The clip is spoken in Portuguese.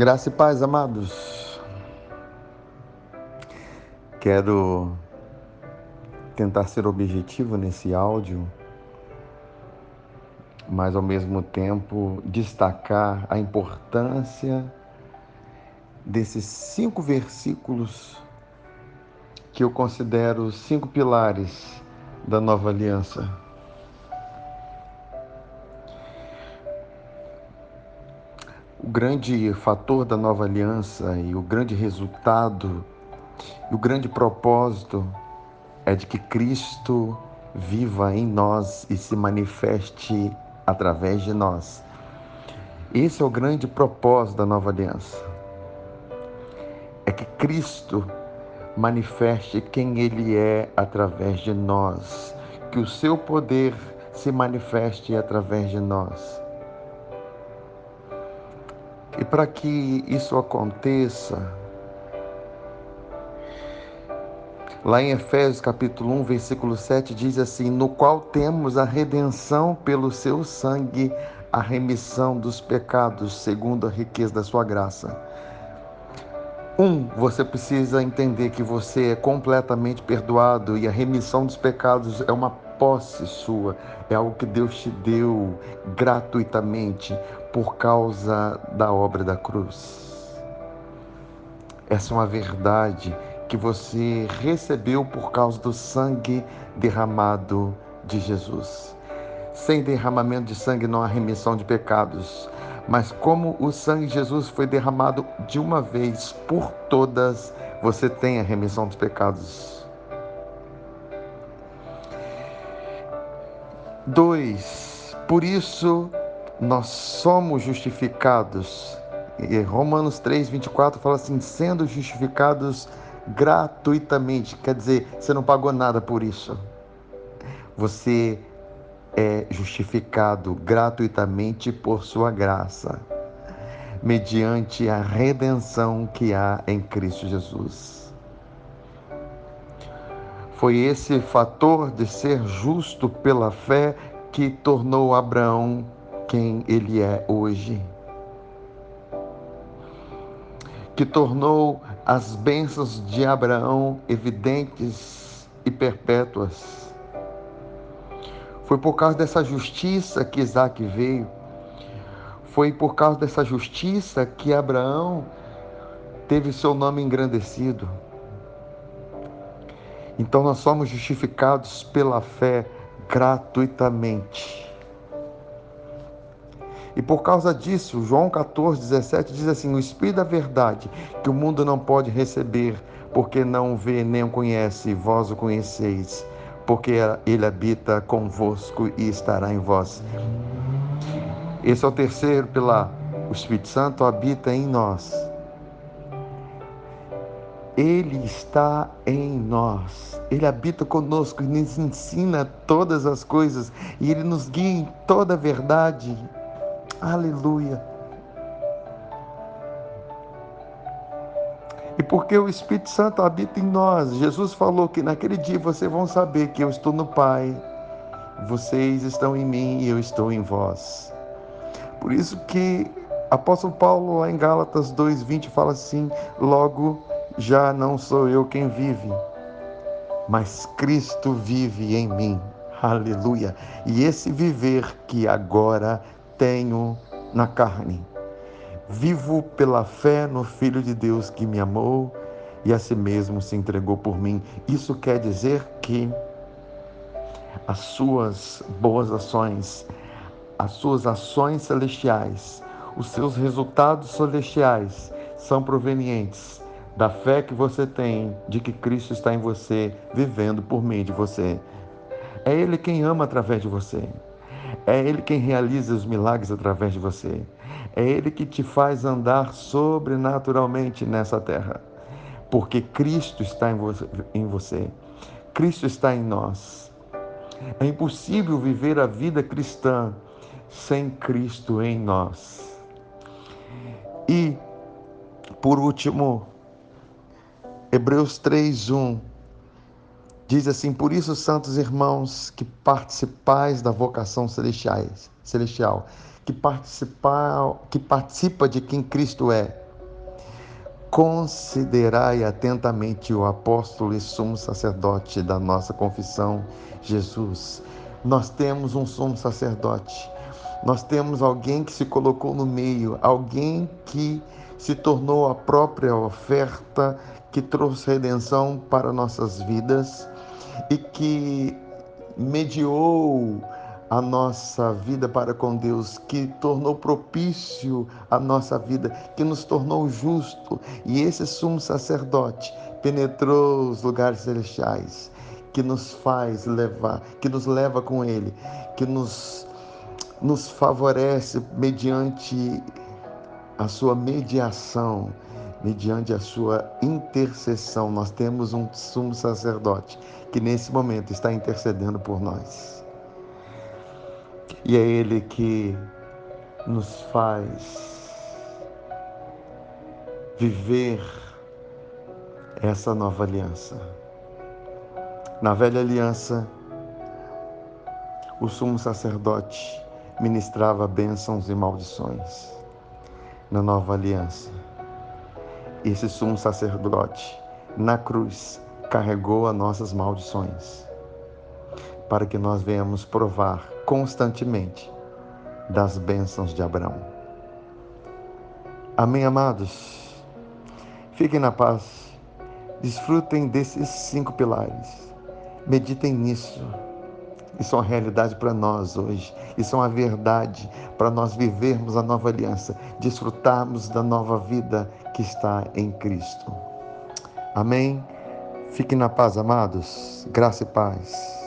Graça e paz, amados. Quero tentar ser objetivo nesse áudio, mas ao mesmo tempo destacar a importância desses cinco versículos que eu considero cinco pilares da nova aliança. O grande fator da nova aliança e o grande resultado e o grande propósito é de que Cristo viva em nós e se manifeste através de nós. Esse é o grande propósito da nova aliança. É que Cristo manifeste quem Ele é através de nós, que o seu poder se manifeste através de nós. E para que isso aconteça, lá em Efésios capítulo 1, versículo 7 diz assim: "No qual temos a redenção pelo seu sangue, a remissão dos pecados, segundo a riqueza da sua graça." Um, você precisa entender que você é completamente perdoado e a remissão dos pecados é uma posse sua, é algo que Deus te deu gratuitamente por causa da obra da cruz. Essa é uma verdade que você recebeu por causa do sangue derramado de Jesus. Sem derramamento de sangue não há remissão de pecados. Mas como o sangue de Jesus foi derramado de uma vez por todas, você tem a remissão dos pecados. Dois, por isso nós somos justificados. E Romanos 3, 24 fala assim: sendo justificados gratuitamente, quer dizer, você não pagou nada por isso. Você é justificado gratuitamente por sua graça, mediante a redenção que há em Cristo Jesus. Foi esse fator de ser justo pela fé que tornou Abraão quem ele é hoje. Que tornou as bênçãos de Abraão evidentes e perpétuas foi por causa dessa justiça que Isaac veio. Foi por causa dessa justiça que Abraão teve seu nome engrandecido. Então nós somos justificados pela fé gratuitamente. E por causa disso, João 14, 17 diz assim: O Espírito da Verdade, que o mundo não pode receber, porque não vê nem o conhece, vós o conheceis, porque ele habita convosco e estará em vós. Esse é o terceiro pilar. O Espírito Santo habita em nós. Ele está em nós. Ele habita conosco e nos ensina todas as coisas e ele nos guia em toda a verdade. Aleluia. E porque o Espírito Santo habita em nós, Jesus falou que naquele dia vocês vão saber que eu estou no Pai, vocês estão em mim e eu estou em vós. Por isso que apóstolo Paulo lá em Gálatas 2:20 fala assim: "Logo já não sou eu quem vive, mas Cristo vive em mim." Aleluia. E esse viver que agora tenho na carne Vivo pela fé no Filho de Deus que me amou e a si mesmo se entregou por mim. Isso quer dizer que as suas boas ações, as suas ações celestiais, os seus resultados celestiais são provenientes da fé que você tem de que Cristo está em você, vivendo por meio de você. É Ele quem ama através de você. É Ele quem realiza os milagres através de você. É Ele que te faz andar sobrenaturalmente nessa terra. Porque Cristo está em você. Cristo está em nós. É impossível viver a vida cristã sem Cristo em nós. E, por último, Hebreus 3:1 diz assim: Por isso, santos irmãos, que participais da vocação celestial, que, participa, que participa de quem Cristo é, Considerai atentamente o apóstolo e sumo sacerdote da nossa confissão, Jesus. Nós temos um sumo sacerdote. Nós temos alguém que se colocou no meio, alguém que se tornou a própria oferta, que trouxe redenção para nossas vidas e que mediou a nossa vida para com Deus, que tornou propício a nossa vida, que nos tornou justo. E esse sumo sacerdote penetrou os lugares celestiais, que nos faz levar, que nos leva com ele, que nos nos favorece mediante a sua mediação, mediante a sua intercessão. Nós temos um sumo sacerdote que nesse momento está intercedendo por nós. E é Ele que nos faz viver essa nova aliança. Na velha aliança, o sumo sacerdote ministrava bênçãos e maldições. Na nova aliança, esse sumo sacerdote, na cruz, carregou as nossas maldições, para que nós venhamos provar constantemente das bênçãos de Abraão. Amém, amados? Fiquem na paz, desfrutem desses cinco pilares, meditem nisso. Isso é uma realidade para nós hoje. Isso é uma verdade para nós vivermos a nova aliança, desfrutarmos da nova vida que está em Cristo. Amém? Fiquem na paz, amados. Graça e paz.